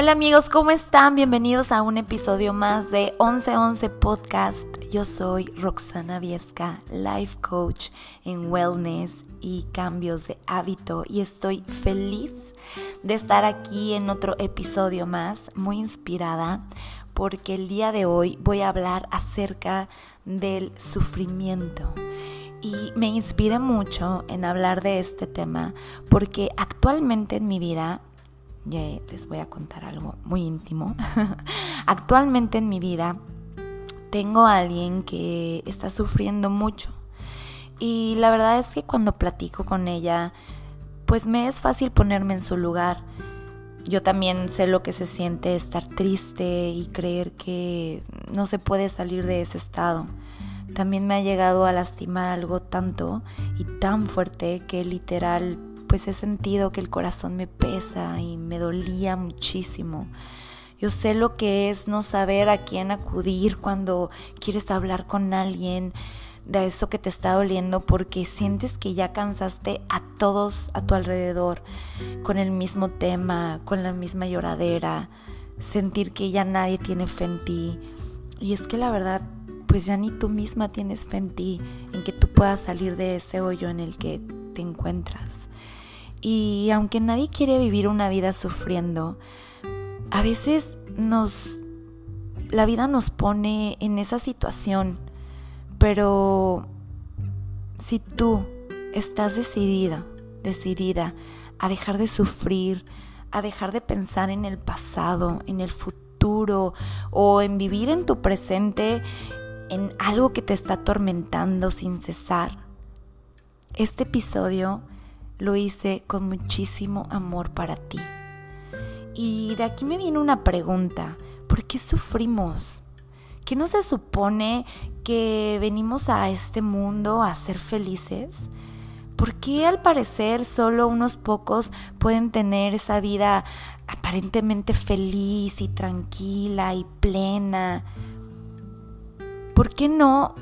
Hola amigos, ¿cómo están? Bienvenidos a un episodio más de 1111 Podcast. Yo soy Roxana Viesca, life coach en wellness y cambios de hábito y estoy feliz de estar aquí en otro episodio más, muy inspirada porque el día de hoy voy a hablar acerca del sufrimiento. Y me inspiré mucho en hablar de este tema porque actualmente en mi vida les voy a contar algo muy íntimo. Actualmente en mi vida tengo a alguien que está sufriendo mucho. Y la verdad es que cuando platico con ella, pues me es fácil ponerme en su lugar. Yo también sé lo que se siente estar triste y creer que no se puede salir de ese estado. También me ha llegado a lastimar algo tanto y tan fuerte que literal pues he sentido que el corazón me pesa y me dolía muchísimo. Yo sé lo que es no saber a quién acudir cuando quieres hablar con alguien de eso que te está doliendo porque sientes que ya cansaste a todos a tu alrededor con el mismo tema, con la misma lloradera, sentir que ya nadie tiene fe en ti. Y es que la verdad, pues ya ni tú misma tienes fe en ti, en que tú puedas salir de ese hoyo en el que encuentras. Y aunque nadie quiere vivir una vida sufriendo, a veces nos la vida nos pone en esa situación, pero si tú estás decidida, decidida a dejar de sufrir, a dejar de pensar en el pasado, en el futuro o en vivir en tu presente en algo que te está atormentando sin cesar. Este episodio lo hice con muchísimo amor para ti. Y de aquí me viene una pregunta, ¿por qué sufrimos? ¿Qué no se supone que venimos a este mundo a ser felices? ¿Por qué al parecer solo unos pocos pueden tener esa vida aparentemente feliz y tranquila y plena? ¿Por qué no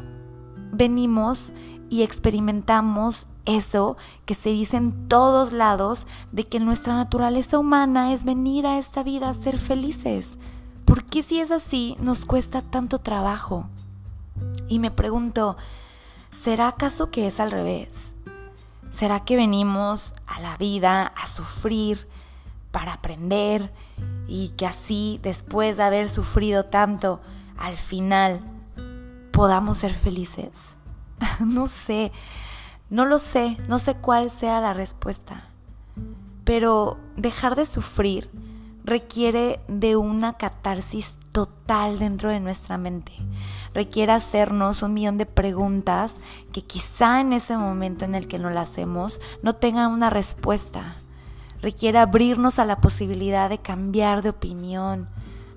venimos y experimentamos eso que se dice en todos lados de que nuestra naturaleza humana es venir a esta vida a ser felices. ¿Por qué si es así nos cuesta tanto trabajo? Y me pregunto, ¿será acaso que es al revés? ¿Será que venimos a la vida a sufrir para aprender y que así, después de haber sufrido tanto, al final podamos ser felices? no sé, no lo sé, no sé cuál sea la respuesta. Pero dejar de sufrir requiere de una catarsis total dentro de nuestra mente. Requiere hacernos un millón de preguntas que quizá en ese momento en el que no las hacemos no tengan una respuesta. Requiere abrirnos a la posibilidad de cambiar de opinión,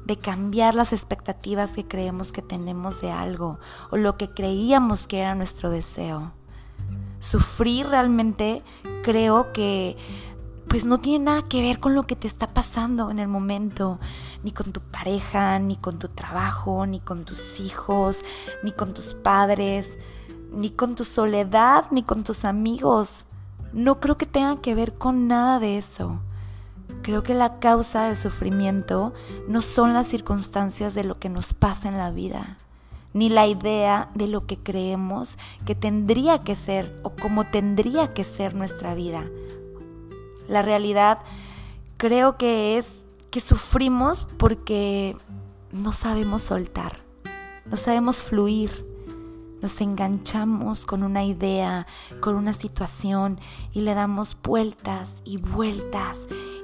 de cambiar las expectativas que creemos que tenemos de algo o lo que creíamos que era nuestro deseo. Sufrir realmente creo que pues no tiene nada que ver con lo que te está pasando en el momento, ni con tu pareja, ni con tu trabajo, ni con tus hijos, ni con tus padres, ni con tu soledad, ni con tus amigos. No creo que tenga que ver con nada de eso. Creo que la causa del sufrimiento no son las circunstancias de lo que nos pasa en la vida, ni la idea de lo que creemos que tendría que ser o cómo tendría que ser nuestra vida. La realidad creo que es que sufrimos porque no sabemos soltar, no sabemos fluir, nos enganchamos con una idea, con una situación y le damos vueltas y vueltas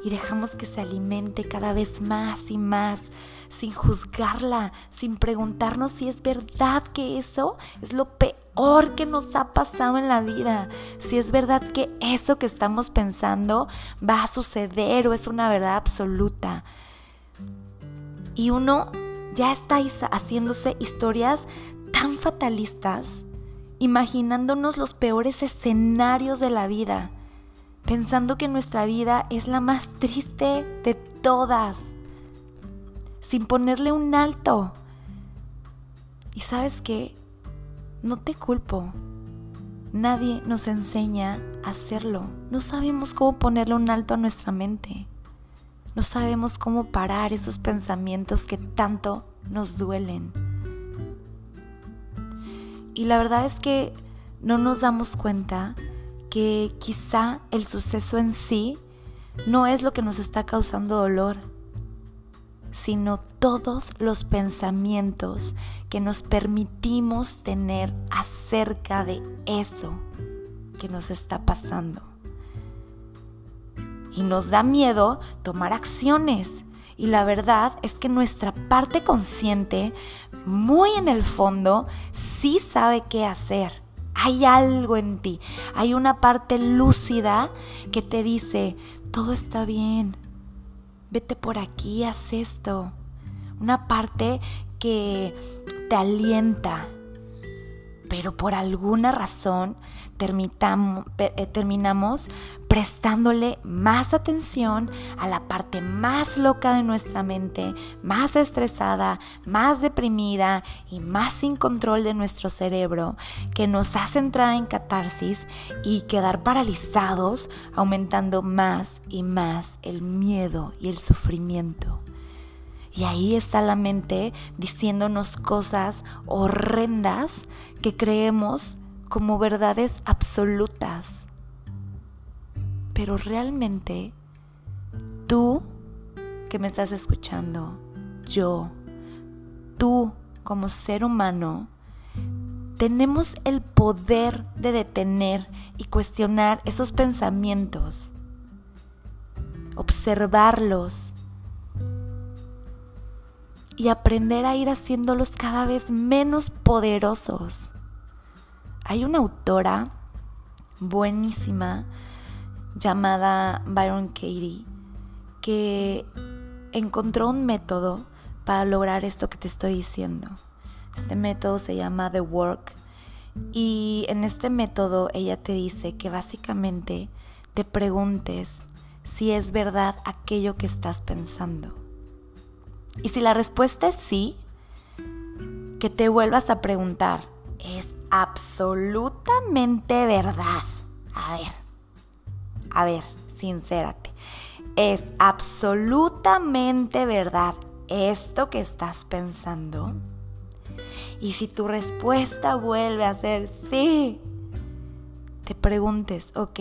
y dejamos que se alimente cada vez más y más sin juzgarla, sin preguntarnos si es verdad que eso es lo peor que nos ha pasado en la vida, si es verdad que eso que estamos pensando va a suceder o es una verdad absoluta. Y uno ya está haciéndose historias tan fatalistas, imaginándonos los peores escenarios de la vida, pensando que nuestra vida es la más triste de todas, sin ponerle un alto. Y sabes qué, no te culpo. Nadie nos enseña a hacerlo. No sabemos cómo ponerle un alto a nuestra mente. no sabemos cómo parar esos pensamientos que tanto nos duelen. Y la verdad es que no nos damos cuenta que quizá el suceso en sí no es lo que nos está causando dolor, sino todos los pensamientos que nos permitimos tener acerca de eso que nos está pasando. Y nos da miedo tomar acciones. Y la verdad es que nuestra parte consciente, muy en el fondo, sí sabe qué hacer. Hay algo en ti, hay una parte lúcida que te dice, todo está bien, vete por aquí, haz esto. Una parte que te alienta, pero por alguna razón terminamos prestándole más atención a la parte más loca de nuestra mente, más estresada, más deprimida y más sin control de nuestro cerebro, que nos hace entrar en catarsis y quedar paralizados, aumentando más y más el miedo y el sufrimiento. Y ahí está la mente diciéndonos cosas horrendas que creemos como verdades absolutas. Pero realmente, tú que me estás escuchando, yo, tú como ser humano, tenemos el poder de detener y cuestionar esos pensamientos, observarlos y aprender a ir haciéndolos cada vez menos poderosos. Hay una autora buenísima llamada Byron Katie que encontró un método para lograr esto que te estoy diciendo. Este método se llama The Work y en este método ella te dice que básicamente te preguntes si es verdad aquello que estás pensando. Y si la respuesta es sí, que te vuelvas a preguntar, ¿es absolutamente verdad? A ver, a ver, sincérate. ¿Es absolutamente verdad esto que estás pensando? Y si tu respuesta vuelve a ser sí, te preguntes, ok,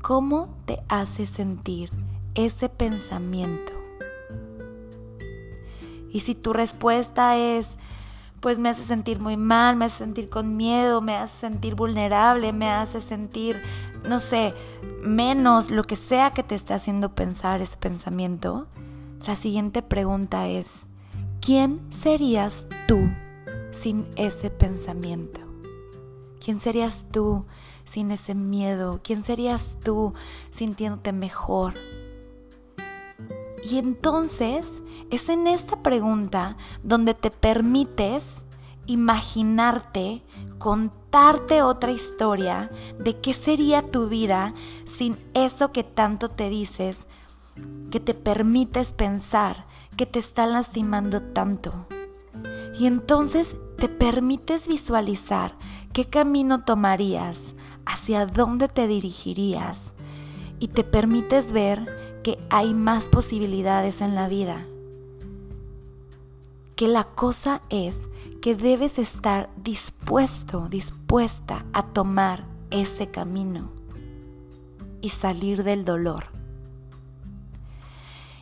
¿cómo te hace sentir ese pensamiento? Y si tu respuesta es, pues me hace sentir muy mal, me hace sentir con miedo, me hace sentir vulnerable, me hace sentir, no sé, menos, lo que sea que te esté haciendo pensar ese pensamiento, la siguiente pregunta es, ¿quién serías tú sin ese pensamiento? ¿Quién serías tú sin ese miedo? ¿Quién serías tú sintiéndote mejor? Y entonces es en esta pregunta donde te permites imaginarte, contarte otra historia de qué sería tu vida sin eso que tanto te dices, que te permites pensar, que te está lastimando tanto. Y entonces te permites visualizar qué camino tomarías, hacia dónde te dirigirías y te permites ver que hay más posibilidades en la vida. Que la cosa es que debes estar dispuesto, dispuesta a tomar ese camino y salir del dolor.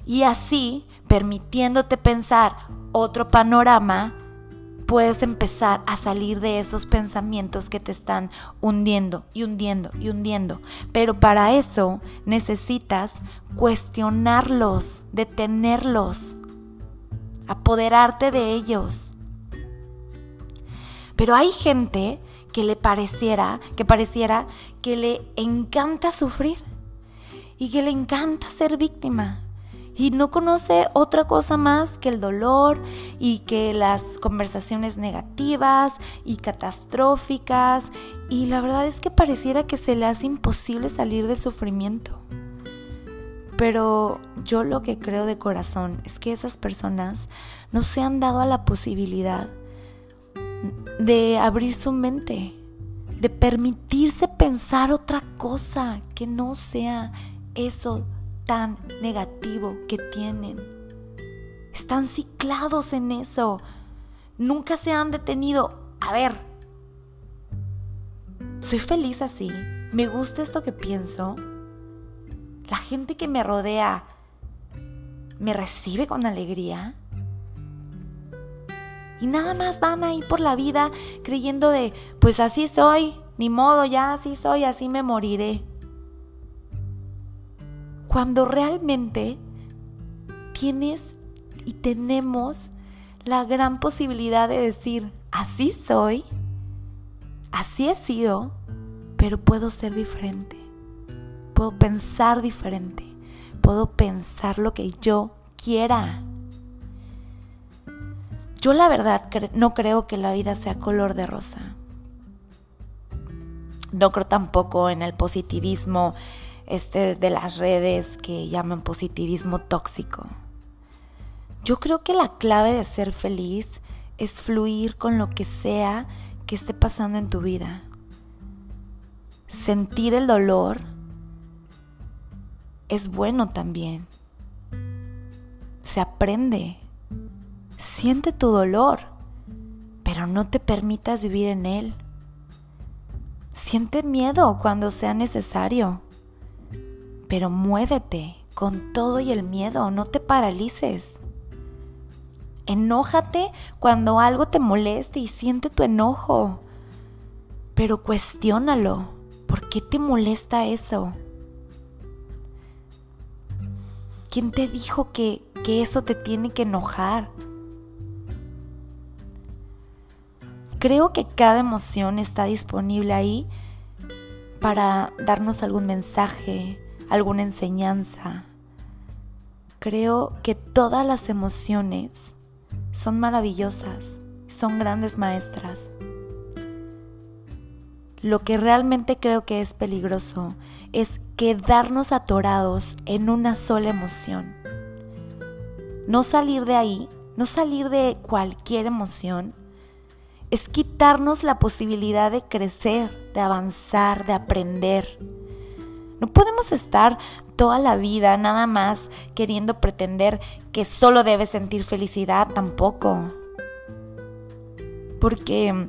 Y así, permitiéndote pensar otro panorama, puedes empezar a salir de esos pensamientos que te están hundiendo y hundiendo y hundiendo. Pero para eso necesitas cuestionarlos, detenerlos, apoderarte de ellos. Pero hay gente que le pareciera, que pareciera que le encanta sufrir y que le encanta ser víctima y no conoce otra cosa más que el dolor y que las conversaciones negativas y catastróficas y la verdad es que pareciera que se le hace imposible salir del sufrimiento. Pero yo lo que creo de corazón es que esas personas no se han dado a la posibilidad de abrir su mente, de permitirse pensar otra cosa que no sea eso tan negativo que tienen. Están ciclados en eso. Nunca se han detenido. A ver, soy feliz así. Me gusta esto que pienso. La gente que me rodea me recibe con alegría. Y nada más van ahí por la vida creyendo de, pues así soy, ni modo, ya así soy, así me moriré. Cuando realmente tienes y tenemos la gran posibilidad de decir, así soy, así he sido, pero puedo ser diferente, puedo pensar diferente, puedo pensar lo que yo quiera. Yo la verdad no creo que la vida sea color de rosa. No creo tampoco en el positivismo este de las redes que llaman positivismo tóxico. Yo creo que la clave de ser feliz es fluir con lo que sea que esté pasando en tu vida. Sentir el dolor es bueno también. Se aprende Siente tu dolor, pero no te permitas vivir en él. Siente miedo cuando sea necesario, pero muévete con todo y el miedo, no te paralices. Enójate cuando algo te moleste y siente tu enojo, pero cuestiónalo. ¿Por qué te molesta eso? ¿Quién te dijo que, que eso te tiene que enojar? Creo que cada emoción está disponible ahí para darnos algún mensaje, alguna enseñanza. Creo que todas las emociones son maravillosas, son grandes maestras. Lo que realmente creo que es peligroso es quedarnos atorados en una sola emoción. No salir de ahí, no salir de cualquier emoción es quitarnos la posibilidad de crecer, de avanzar, de aprender. No podemos estar toda la vida nada más queriendo pretender que solo debes sentir felicidad tampoco. Porque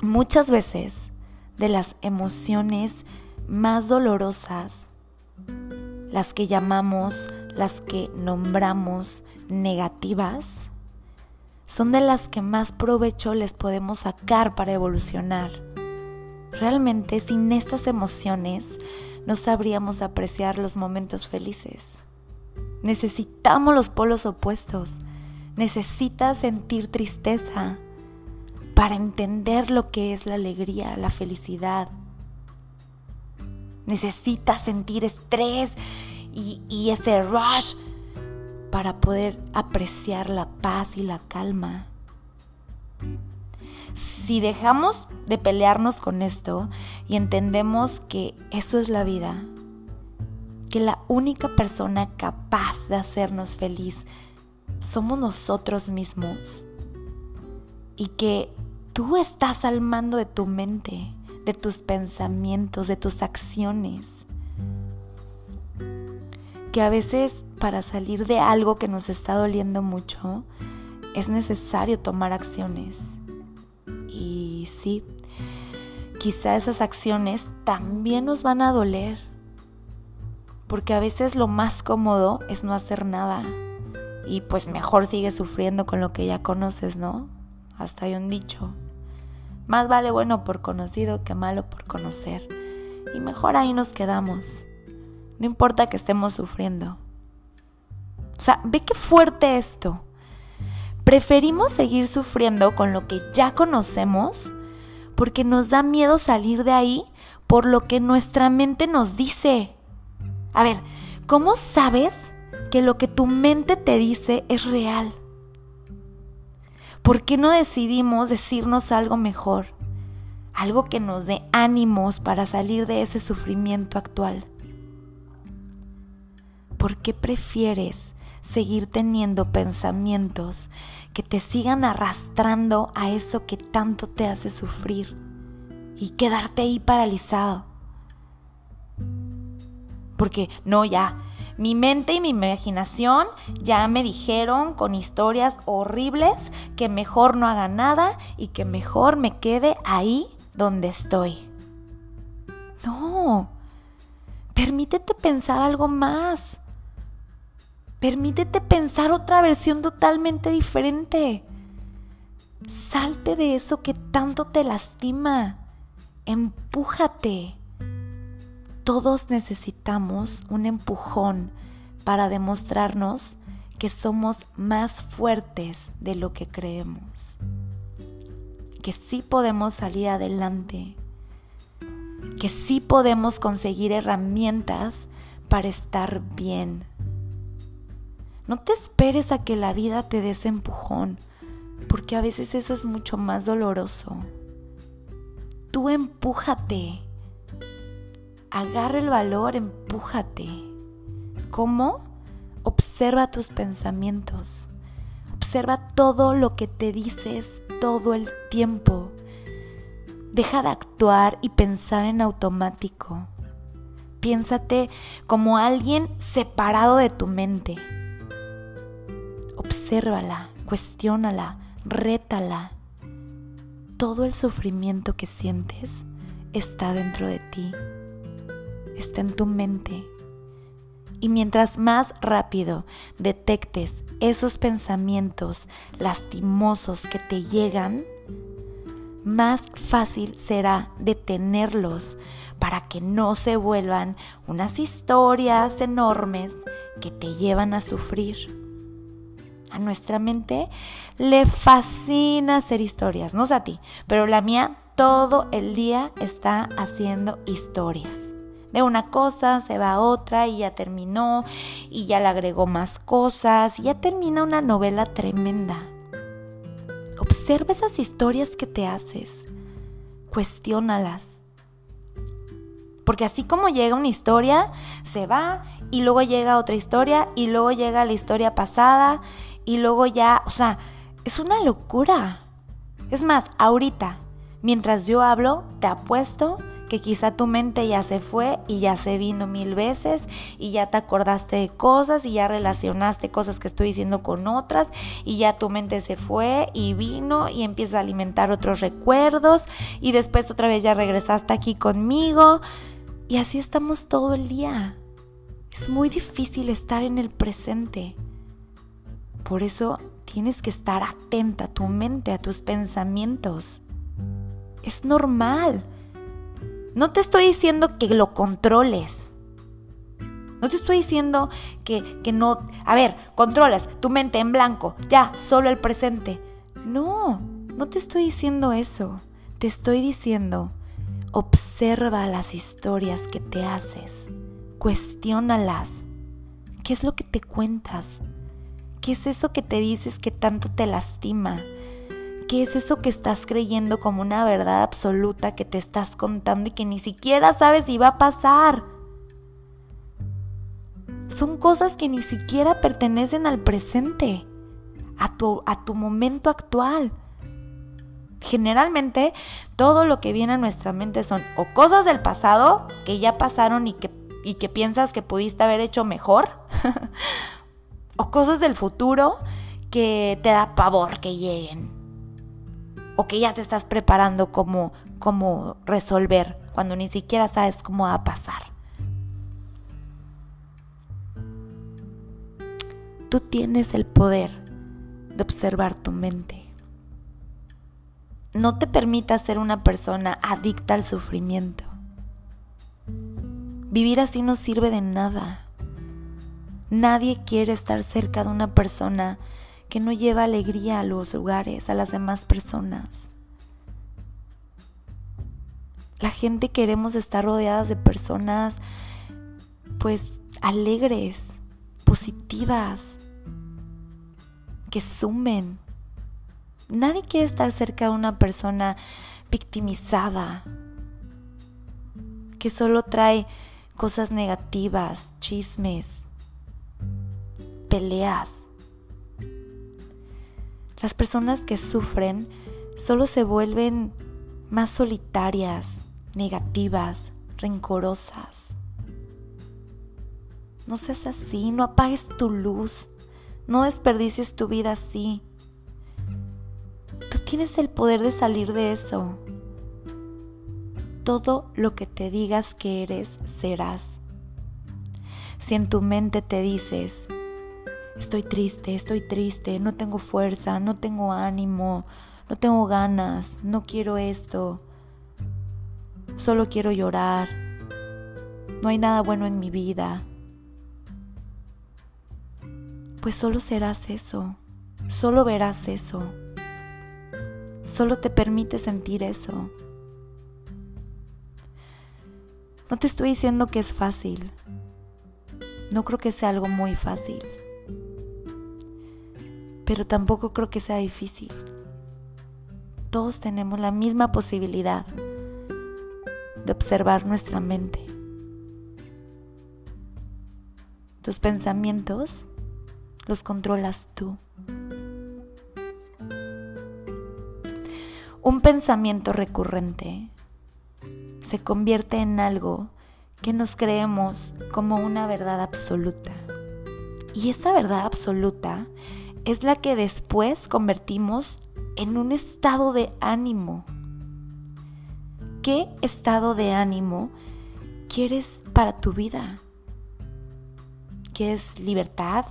muchas veces de las emociones más dolorosas, las que llamamos, las que nombramos negativas, son de las que más provecho les podemos sacar para evolucionar. Realmente sin estas emociones no sabríamos apreciar los momentos felices. Necesitamos los polos opuestos. Necesitas sentir tristeza para entender lo que es la alegría, la felicidad. Necesitas sentir estrés y, y ese rush para poder apreciar la paz y la calma. Si dejamos de pelearnos con esto y entendemos que eso es la vida, que la única persona capaz de hacernos feliz somos nosotros mismos y que tú estás al mando de tu mente, de tus pensamientos, de tus acciones que a veces para salir de algo que nos está doliendo mucho es necesario tomar acciones. Sí, quizá esas acciones también nos van a doler, porque a veces lo más cómodo es no hacer nada y pues mejor sigue sufriendo con lo que ya conoces, ¿no? Hasta hay un dicho. Más vale bueno por conocido que malo por conocer. Y mejor ahí nos quedamos. No importa que estemos sufriendo. O sea, ve qué fuerte esto. Preferimos seguir sufriendo con lo que ya conocemos porque nos da miedo salir de ahí por lo que nuestra mente nos dice. A ver, ¿cómo sabes que lo que tu mente te dice es real? ¿Por qué no decidimos decirnos algo mejor? Algo que nos dé ánimos para salir de ese sufrimiento actual. ¿por qué prefieres seguir teniendo pensamientos que te sigan arrastrando a eso que tanto te hace sufrir y quedarte ahí paralizado? Porque no, ya, mi mente y mi imaginación ya me dijeron con historias horribles que mejor no haga nada y que mejor me quede ahí donde estoy. No, permítete pensar algo más. Permítete pensar otra versión totalmente diferente. Salte de eso que tanto te lastima. Empújate. Todos necesitamos un empujón para demostrarnos que somos más fuertes de lo que creemos. Que sí podemos salir adelante. Que sí podemos conseguir herramientas para estar bien. No te esperes a que la vida te dé ese empujón, porque a veces eso es mucho más doloroso. Tú empújate. Agarra el valor, empújate. ¿Cómo? Observa tus pensamientos. Observa todo lo que te dices todo el tiempo. Deja de actuar y pensar en automático. Piénsate como alguien separado de tu mente obsérvala, cuestiónala, rétala. Todo el sufrimiento que sientes está dentro de ti, está en tu mente. Y mientras más rápido detectes esos pensamientos lastimosos que te llegan, más fácil será detenerlos para que no se vuelvan unas historias enormes que te llevan a sufrir. Nuestra mente le fascina hacer historias, no sé a ti, pero la mía todo el día está haciendo historias. De una cosa se va a otra y ya terminó y ya le agregó más cosas y ya termina una novela tremenda. Observa esas historias que te haces, cuestiónalas. Porque así como llega una historia, se va y luego llega otra historia y luego llega la historia pasada y luego ya, o sea, es una locura. Es más, ahorita, mientras yo hablo, te apuesto que quizá tu mente ya se fue y ya se vino mil veces y ya te acordaste de cosas y ya relacionaste cosas que estoy diciendo con otras y ya tu mente se fue y vino y empieza a alimentar otros recuerdos y después otra vez ya regresaste aquí conmigo y así estamos todo el día. Es muy difícil estar en el presente. Por eso tienes que estar atenta a tu mente, a tus pensamientos. Es normal. No te estoy diciendo que lo controles. No te estoy diciendo que, que no... A ver, controlas tu mente en blanco, ya, solo el presente. No, no te estoy diciendo eso. Te estoy diciendo, observa las historias que te haces. Cuestiónalas. ¿Qué es lo que te cuentas? ¿Qué es eso que te dices que tanto te lastima? ¿Qué es eso que estás creyendo como una verdad absoluta que te estás contando y que ni siquiera sabes si va a pasar? Son cosas que ni siquiera pertenecen al presente, a tu, a tu momento actual. Generalmente todo lo que viene a nuestra mente son o cosas del pasado que ya pasaron y que, y que piensas que pudiste haber hecho mejor, o cosas del futuro que te da pavor que lleguen o que ya te estás preparando como, como resolver cuando ni siquiera sabes cómo va a pasar. Tú tienes el poder de observar tu mente. No te permitas ser una persona adicta al sufrimiento. Vivir así no sirve de nada. Nadie quiere estar cerca de una persona que no lleva alegría a los lugares, a las demás personas. La gente queremos estar rodeadas de personas pues alegres, positivas, que sumen. Nadie quiere estar cerca de una persona victimizada, que solo trae cosas negativas, chismes, peleas. Las personas que sufren solo se vuelven más solitarias, negativas, rencorosas. No seas así, no apagues tu luz, no desperdicies tu vida así. Tú tienes el poder de salir de eso. Todo lo que te digas que eres, serás. Si en tu mente te dices, estoy triste, estoy triste, no tengo fuerza, no tengo ánimo, no tengo ganas, no quiero esto, solo quiero llorar, no hay nada bueno en mi vida, pues solo serás eso, solo verás eso, solo te permite sentir eso. No te estoy diciendo que es fácil, no creo que sea algo muy fácil, pero tampoco creo que sea difícil. Todos tenemos la misma posibilidad de observar nuestra mente. Tus pensamientos los controlas tú. Un pensamiento recurrente se convierte en algo que nos creemos como una verdad absoluta. Y esa verdad absoluta es la que después convertimos en un estado de ánimo. ¿Qué estado de ánimo quieres para tu vida? ¿Quieres libertad?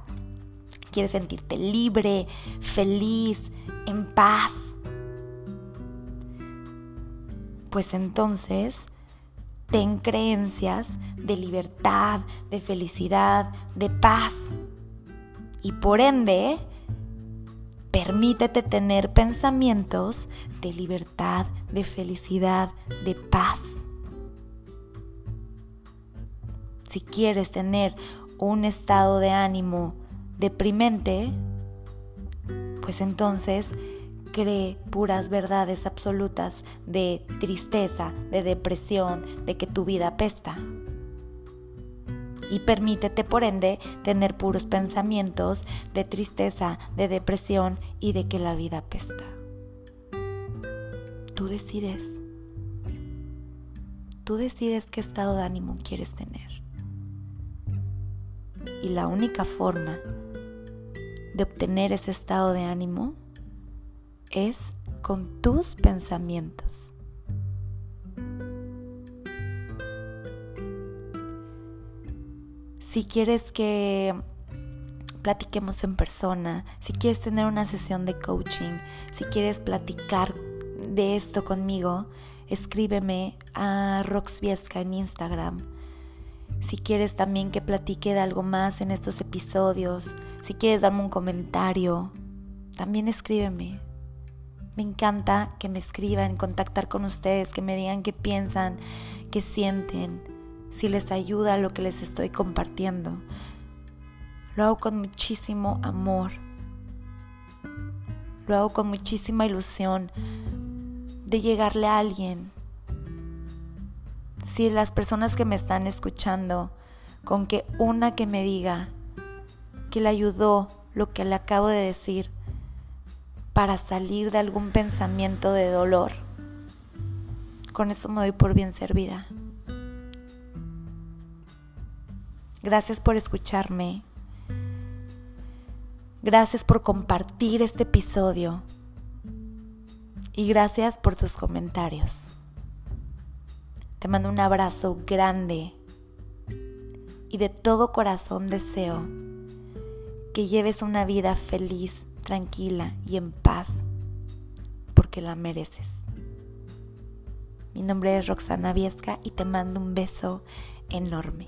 ¿Quieres sentirte libre, feliz, en paz? Pues entonces ten creencias de libertad, de felicidad, de paz. Y por ende, permítete tener pensamientos de libertad, de felicidad, de paz. Si quieres tener un estado de ánimo deprimente, pues entonces cree puras verdades absolutas de tristeza, de depresión, de que tu vida apesta. Y permítete por ende tener puros pensamientos de tristeza, de depresión y de que la vida apesta. Tú decides. Tú decides qué estado de ánimo quieres tener. Y la única forma de obtener ese estado de ánimo es con tus pensamientos. Si quieres que platiquemos en persona, si quieres tener una sesión de coaching, si quieres platicar de esto conmigo, escríbeme a Roxviesca en Instagram. Si quieres también que platique de algo más en estos episodios, si quieres darme un comentario, también escríbeme. Me encanta que me escriban, contactar con ustedes, que me digan qué piensan, qué sienten, si les ayuda lo que les estoy compartiendo. Lo hago con muchísimo amor. Lo hago con muchísima ilusión de llegarle a alguien. Si las personas que me están escuchando, con que una que me diga que le ayudó lo que le acabo de decir, para salir de algún pensamiento de dolor. Con eso me doy por bien servida. Gracias por escucharme. Gracias por compartir este episodio. Y gracias por tus comentarios. Te mando un abrazo grande y de todo corazón deseo que lleves una vida feliz tranquila y en paz, porque la mereces. Mi nombre es Roxana Viesca y te mando un beso enorme.